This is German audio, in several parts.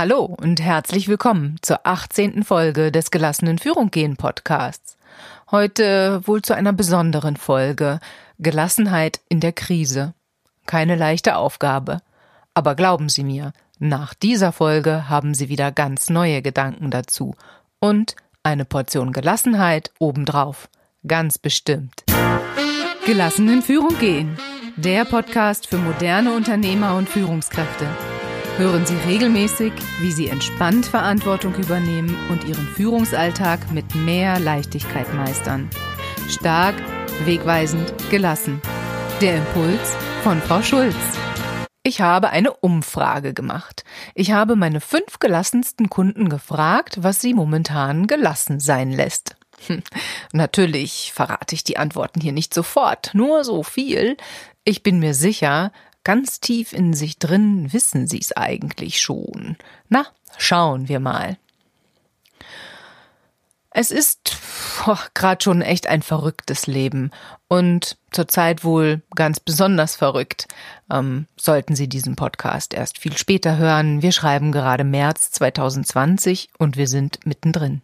Hallo und herzlich willkommen zur 18. Folge des Gelassenen Führung gehen Podcasts. Heute wohl zu einer besonderen Folge Gelassenheit in der Krise. Keine leichte Aufgabe. Aber glauben Sie mir, nach dieser Folge haben Sie wieder ganz neue Gedanken dazu und eine Portion Gelassenheit obendrauf. Ganz bestimmt. Gelassenen Führung gehen. Der Podcast für moderne Unternehmer und Führungskräfte. Hören Sie regelmäßig, wie Sie entspannt Verantwortung übernehmen und Ihren Führungsalltag mit mehr Leichtigkeit meistern. Stark, wegweisend, gelassen. Der Impuls von Frau Schulz. Ich habe eine Umfrage gemacht. Ich habe meine fünf gelassensten Kunden gefragt, was sie momentan gelassen sein lässt. Hm. Natürlich verrate ich die Antworten hier nicht sofort, nur so viel. Ich bin mir sicher, Ganz tief in sich drin wissen sie es eigentlich schon. Na, schauen wir mal. Es ist gerade schon echt ein verrücktes Leben und zurzeit wohl ganz besonders verrückt. Ähm, sollten Sie diesen Podcast erst viel später hören. Wir schreiben gerade März 2020 und wir sind mittendrin.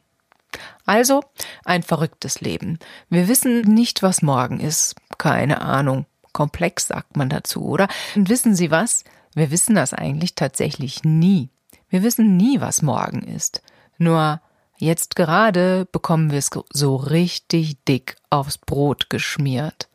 Also ein verrücktes Leben. Wir wissen nicht, was morgen ist. Keine Ahnung komplex, sagt man dazu, oder? Und wissen Sie was? Wir wissen das eigentlich tatsächlich nie. Wir wissen nie, was morgen ist. Nur jetzt gerade bekommen wir es so richtig dick aufs Brot geschmiert.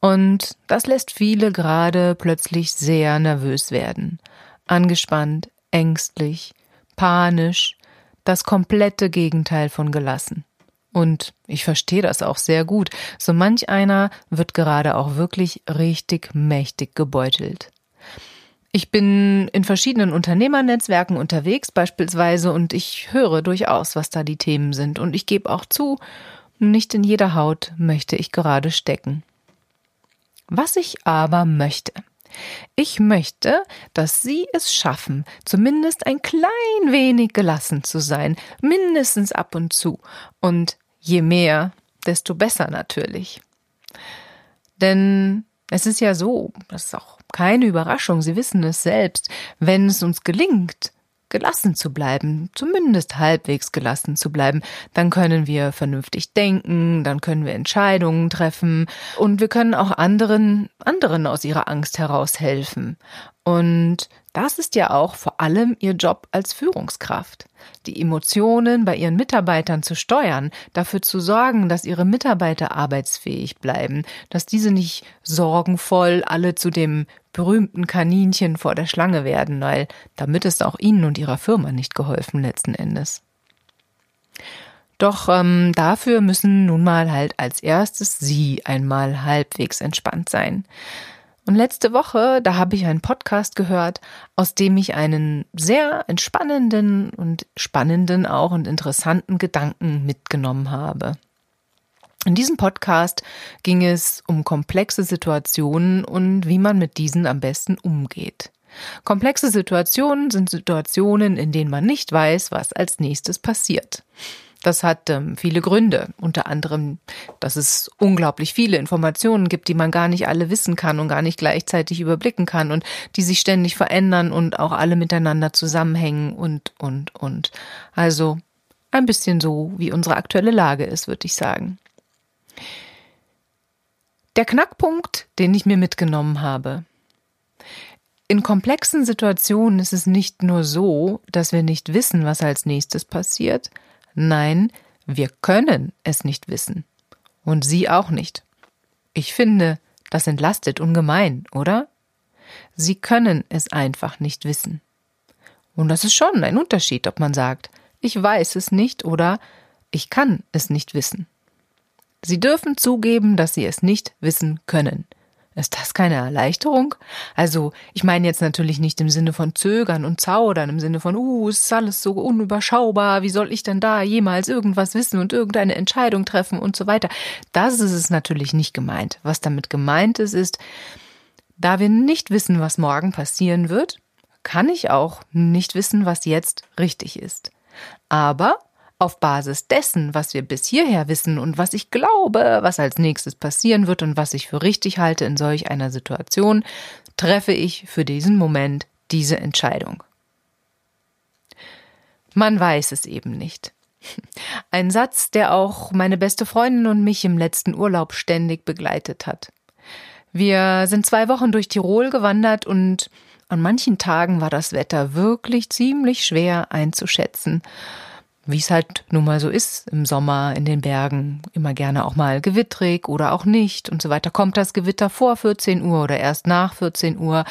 Und das lässt viele gerade plötzlich sehr nervös werden. Angespannt, ängstlich, panisch, das komplette Gegenteil von gelassen. Und ich verstehe das auch sehr gut. So manch einer wird gerade auch wirklich richtig mächtig gebeutelt. Ich bin in verschiedenen Unternehmernetzwerken unterwegs beispielsweise und ich höre durchaus, was da die Themen sind. Und ich gebe auch zu, nicht in jeder Haut möchte ich gerade stecken. Was ich aber möchte, ich möchte, dass Sie es schaffen, zumindest ein klein wenig gelassen zu sein, mindestens ab und zu. Und je mehr, desto besser natürlich. Denn es ist ja so, das ist auch keine Überraschung, Sie wissen es selbst, wenn es uns gelingt, gelassen zu bleiben, zumindest halbwegs gelassen zu bleiben, dann können wir vernünftig denken, dann können wir Entscheidungen treffen und wir können auch anderen, anderen aus ihrer Angst heraus helfen. Und das ist ja auch vor allem Ihr Job als Führungskraft. Die Emotionen bei Ihren Mitarbeitern zu steuern, dafür zu sorgen, dass Ihre Mitarbeiter arbeitsfähig bleiben, dass diese nicht sorgenvoll alle zu dem berühmten Kaninchen vor der Schlange werden, weil damit ist auch Ihnen und Ihrer Firma nicht geholfen letzten Endes. Doch ähm, dafür müssen nun mal halt als erstes Sie einmal halbwegs entspannt sein. Und letzte Woche, da habe ich einen Podcast gehört, aus dem ich einen sehr entspannenden und spannenden auch und interessanten Gedanken mitgenommen habe. In diesem Podcast ging es um komplexe Situationen und wie man mit diesen am besten umgeht. Komplexe Situationen sind Situationen, in denen man nicht weiß, was als nächstes passiert. Das hat ähm, viele Gründe, unter anderem, dass es unglaublich viele Informationen gibt, die man gar nicht alle wissen kann und gar nicht gleichzeitig überblicken kann und die sich ständig verändern und auch alle miteinander zusammenhängen und, und, und. Also ein bisschen so, wie unsere aktuelle Lage ist, würde ich sagen. Der Knackpunkt, den ich mir mitgenommen habe. In komplexen Situationen ist es nicht nur so, dass wir nicht wissen, was als nächstes passiert, Nein, wir können es nicht wissen. Und Sie auch nicht. Ich finde, das entlastet ungemein, oder? Sie können es einfach nicht wissen. Und das ist schon ein Unterschied, ob man sagt, ich weiß es nicht oder ich kann es nicht wissen. Sie dürfen zugeben, dass Sie es nicht wissen können. Ist das keine Erleichterung? Also, ich meine jetzt natürlich nicht im Sinne von zögern und zaudern, im Sinne von, uh, es ist alles so unüberschaubar, wie soll ich denn da jemals irgendwas wissen und irgendeine Entscheidung treffen und so weiter. Das ist es natürlich nicht gemeint. Was damit gemeint ist, ist, da wir nicht wissen, was morgen passieren wird, kann ich auch nicht wissen, was jetzt richtig ist. Aber auf Basis dessen, was wir bis hierher wissen und was ich glaube, was als nächstes passieren wird und was ich für richtig halte in solch einer Situation, treffe ich für diesen Moment diese Entscheidung. Man weiß es eben nicht. Ein Satz, der auch meine beste Freundin und mich im letzten Urlaub ständig begleitet hat. Wir sind zwei Wochen durch Tirol gewandert und an manchen Tagen war das Wetter wirklich ziemlich schwer einzuschätzen. Wie es halt nun mal so ist im Sommer in den Bergen, immer gerne auch mal gewittrig oder auch nicht und so weiter. Kommt das Gewitter vor 14 Uhr oder erst nach 14 Uhr?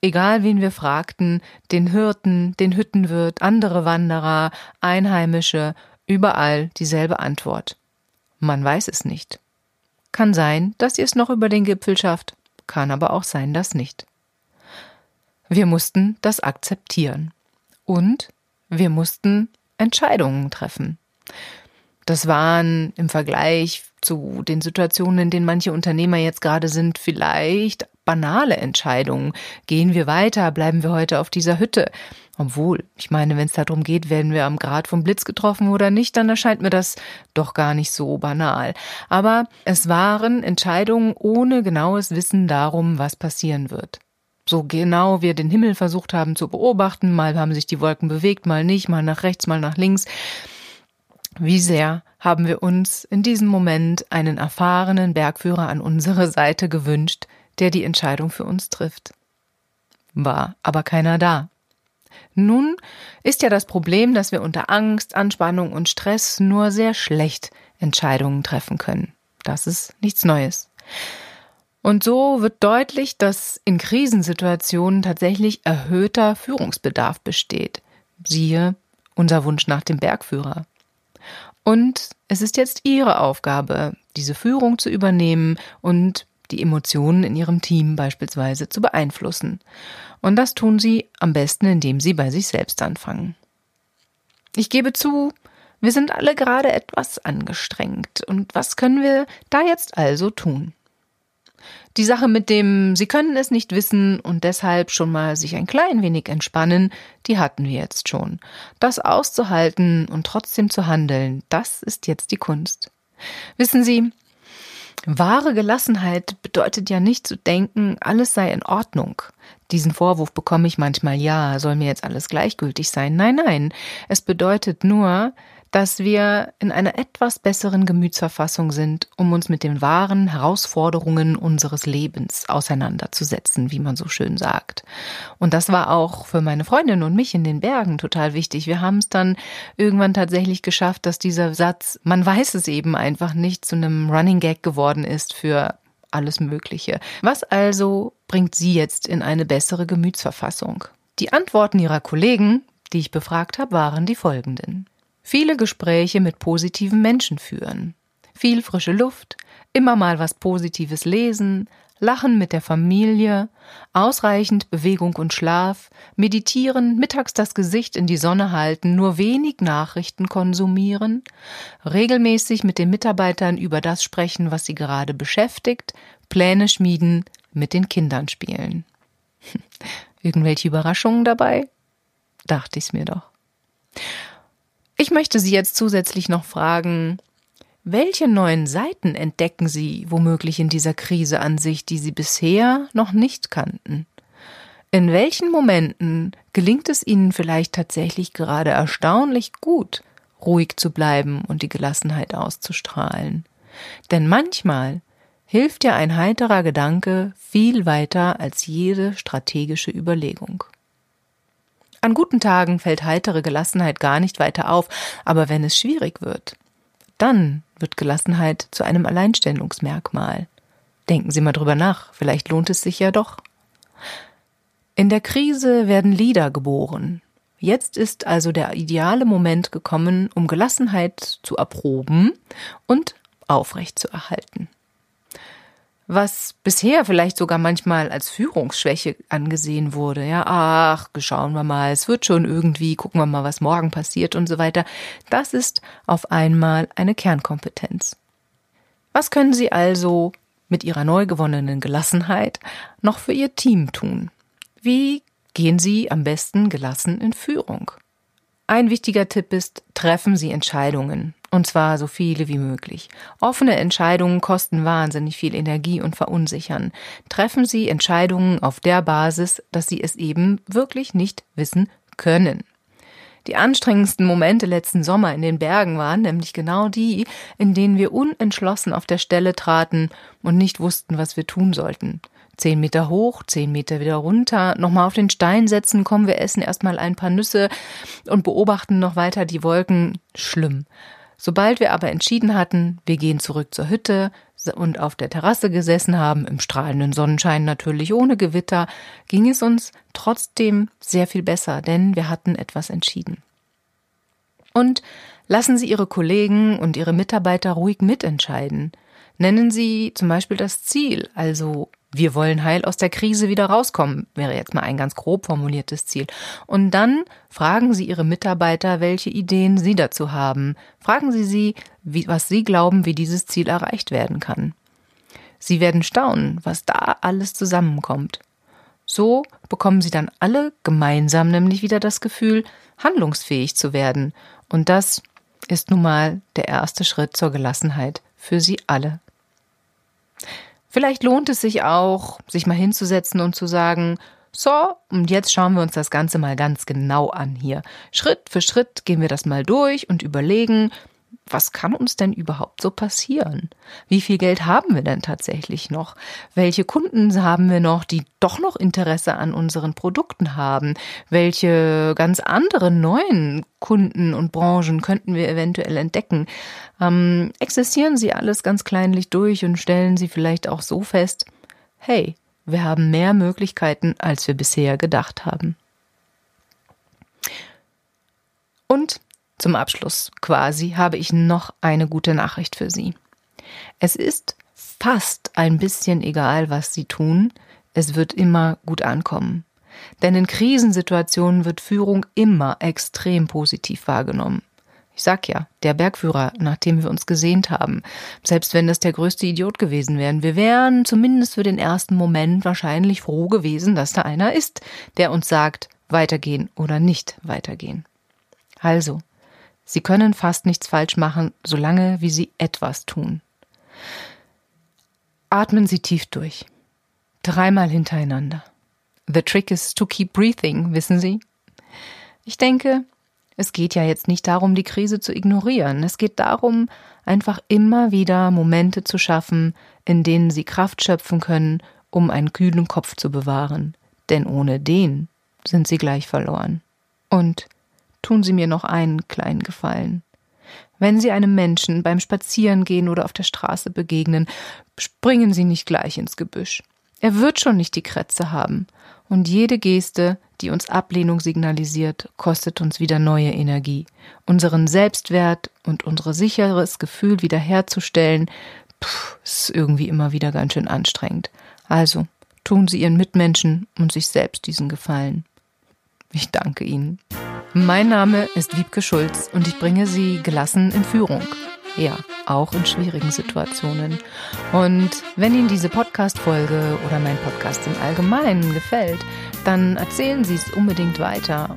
Egal wen wir fragten, den Hirten, den Hüttenwirt, andere Wanderer, Einheimische, überall dieselbe Antwort. Man weiß es nicht. Kann sein, dass ihr es noch über den Gipfel schafft, kann aber auch sein, dass nicht. Wir mussten das akzeptieren. Und wir mussten Entscheidungen treffen. Das waren im Vergleich zu den Situationen, in denen manche Unternehmer jetzt gerade sind, vielleicht banale Entscheidungen. Gehen wir weiter? Bleiben wir heute auf dieser Hütte? Obwohl, ich meine, wenn es darum geht, werden wir am Grad vom Blitz getroffen oder nicht, dann erscheint mir das doch gar nicht so banal. Aber es waren Entscheidungen ohne genaues Wissen darum, was passieren wird. So genau wir den Himmel versucht haben zu beobachten, mal haben sich die Wolken bewegt, mal nicht, mal nach rechts, mal nach links. Wie sehr haben wir uns in diesem Moment einen erfahrenen Bergführer an unsere Seite gewünscht, der die Entscheidung für uns trifft. War aber keiner da. Nun ist ja das Problem, dass wir unter Angst, Anspannung und Stress nur sehr schlecht Entscheidungen treffen können. Das ist nichts Neues. Und so wird deutlich, dass in Krisensituationen tatsächlich erhöhter Führungsbedarf besteht. Siehe unser Wunsch nach dem Bergführer. Und es ist jetzt Ihre Aufgabe, diese Führung zu übernehmen und die Emotionen in Ihrem Team beispielsweise zu beeinflussen. Und das tun Sie am besten, indem Sie bei sich selbst anfangen. Ich gebe zu, wir sind alle gerade etwas angestrengt. Und was können wir da jetzt also tun? Die Sache mit dem Sie können es nicht wissen und deshalb schon mal sich ein klein wenig entspannen, die hatten wir jetzt schon. Das auszuhalten und trotzdem zu handeln, das ist jetzt die Kunst. Wissen Sie, Wahre Gelassenheit bedeutet ja nicht zu denken, alles sei in Ordnung. Diesen Vorwurf bekomme ich manchmal, ja, soll mir jetzt alles gleichgültig sein. Nein, nein. Es bedeutet nur, dass wir in einer etwas besseren Gemütsverfassung sind, um uns mit den wahren Herausforderungen unseres Lebens auseinanderzusetzen, wie man so schön sagt. Und das war auch für meine Freundin und mich in den Bergen total wichtig. Wir haben es dann irgendwann tatsächlich geschafft, dass dieser Satz, man weiß es eben einfach nicht, zu einem Running Gag geworden ist für alles Mögliche. Was also bringt sie jetzt in eine bessere Gemütsverfassung? Die Antworten ihrer Kollegen, die ich befragt habe, waren die folgenden viele Gespräche mit positiven Menschen führen, viel frische Luft, immer mal was Positives lesen, Lachen mit der Familie, ausreichend Bewegung und Schlaf, meditieren, mittags das Gesicht in die Sonne halten, nur wenig Nachrichten konsumieren, regelmäßig mit den Mitarbeitern über das sprechen, was sie gerade beschäftigt, Pläne schmieden, mit den Kindern spielen. Irgendwelche Überraschungen dabei? Dachte ich's mir doch. Ich möchte Sie jetzt zusätzlich noch fragen, welche neuen Seiten entdecken Sie womöglich in dieser Krise an sich, die Sie bisher noch nicht kannten? In welchen Momenten gelingt es Ihnen vielleicht tatsächlich gerade erstaunlich gut, ruhig zu bleiben und die Gelassenheit auszustrahlen? Denn manchmal hilft ja ein heiterer Gedanke viel weiter als jede strategische Überlegung. An guten Tagen fällt heitere Gelassenheit gar nicht weiter auf, aber wenn es schwierig wird, dann wird Gelassenheit zu einem Alleinstellungsmerkmal. Denken Sie mal drüber nach, vielleicht lohnt es sich ja doch. In der Krise werden Lieder geboren. Jetzt ist also der ideale Moment gekommen, um Gelassenheit zu erproben und aufrechtzuerhalten was bisher vielleicht sogar manchmal als Führungsschwäche angesehen wurde. Ja, ach, schauen wir mal, es wird schon irgendwie, gucken wir mal, was morgen passiert und so weiter. Das ist auf einmal eine Kernkompetenz. Was können Sie also mit Ihrer neu gewonnenen Gelassenheit noch für Ihr Team tun? Wie gehen Sie am besten gelassen in Führung? Ein wichtiger Tipp ist, treffen Sie Entscheidungen. Und zwar so viele wie möglich. Offene Entscheidungen kosten wahnsinnig viel Energie und verunsichern. Treffen Sie Entscheidungen auf der Basis, dass Sie es eben wirklich nicht wissen können. Die anstrengendsten Momente letzten Sommer in den Bergen waren nämlich genau die, in denen wir unentschlossen auf der Stelle traten und nicht wussten, was wir tun sollten. Zehn Meter hoch, zehn Meter wieder runter, nochmal auf den Stein setzen, kommen wir essen erstmal ein paar Nüsse und beobachten noch weiter die Wolken. Schlimm. Sobald wir aber entschieden hatten, wir gehen zurück zur Hütte und auf der Terrasse gesessen haben, im strahlenden Sonnenschein natürlich ohne Gewitter, ging es uns trotzdem sehr viel besser, denn wir hatten etwas entschieden. Und lassen Sie Ihre Kollegen und Ihre Mitarbeiter ruhig mitentscheiden. Nennen Sie zum Beispiel das Ziel, also wir wollen heil aus der Krise wieder rauskommen, wäre jetzt mal ein ganz grob formuliertes Ziel. Und dann fragen Sie Ihre Mitarbeiter, welche Ideen Sie dazu haben. Fragen Sie sie, wie, was Sie glauben, wie dieses Ziel erreicht werden kann. Sie werden staunen, was da alles zusammenkommt. So bekommen Sie dann alle gemeinsam nämlich wieder das Gefühl, handlungsfähig zu werden. Und das ist nun mal der erste Schritt zur Gelassenheit für Sie alle. Vielleicht lohnt es sich auch, sich mal hinzusetzen und zu sagen, so, und jetzt schauen wir uns das Ganze mal ganz genau an hier. Schritt für Schritt gehen wir das mal durch und überlegen, was kann uns denn überhaupt so passieren? Wie viel Geld haben wir denn tatsächlich noch? Welche Kunden haben wir noch, die doch noch Interesse an unseren Produkten haben? Welche ganz anderen neuen Kunden und Branchen könnten wir eventuell entdecken? Ähm, existieren sie alles ganz kleinlich durch und stellen sie vielleicht auch so fest, hey, wir haben mehr Möglichkeiten, als wir bisher gedacht haben. Und zum Abschluss quasi habe ich noch eine gute Nachricht für Sie. Es ist fast ein bisschen egal, was Sie tun, es wird immer gut ankommen. Denn in Krisensituationen wird Führung immer extrem positiv wahrgenommen. Ich sag ja, der Bergführer, nachdem wir uns gesehnt haben, selbst wenn das der größte Idiot gewesen wären, wir wären zumindest für den ersten Moment wahrscheinlich froh gewesen, dass da einer ist, der uns sagt, weitergehen oder nicht weitergehen. Also, Sie können fast nichts falsch machen, solange wie Sie etwas tun. Atmen Sie tief durch. Dreimal hintereinander. The trick is to keep breathing, wissen Sie? Ich denke, es geht ja jetzt nicht darum, die Krise zu ignorieren. Es geht darum, einfach immer wieder Momente zu schaffen, in denen Sie Kraft schöpfen können, um einen kühlen Kopf zu bewahren. Denn ohne den sind Sie gleich verloren. Und tun Sie mir noch einen kleinen Gefallen. Wenn Sie einem Menschen beim Spazierengehen oder auf der Straße begegnen, springen Sie nicht gleich ins Gebüsch. Er wird schon nicht die Krätze haben. Und jede Geste, die uns Ablehnung signalisiert, kostet uns wieder neue Energie. Unseren Selbstwert und unser sicheres Gefühl wiederherzustellen, pff, ist irgendwie immer wieder ganz schön anstrengend. Also, tun Sie Ihren Mitmenschen und sich selbst diesen Gefallen. Ich danke Ihnen. Mein Name ist Wiebke Schulz und ich bringe Sie gelassen in Führung. Ja, auch in schwierigen Situationen. Und wenn Ihnen diese Podcast-Folge oder mein Podcast im Allgemeinen gefällt, dann erzählen Sie es unbedingt weiter.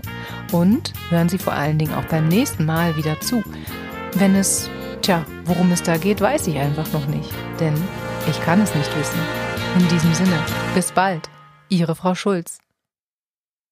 Und hören Sie vor allen Dingen auch beim nächsten Mal wieder zu. Wenn es, tja, worum es da geht, weiß ich einfach noch nicht. Denn ich kann es nicht wissen. In diesem Sinne, bis bald. Ihre Frau Schulz.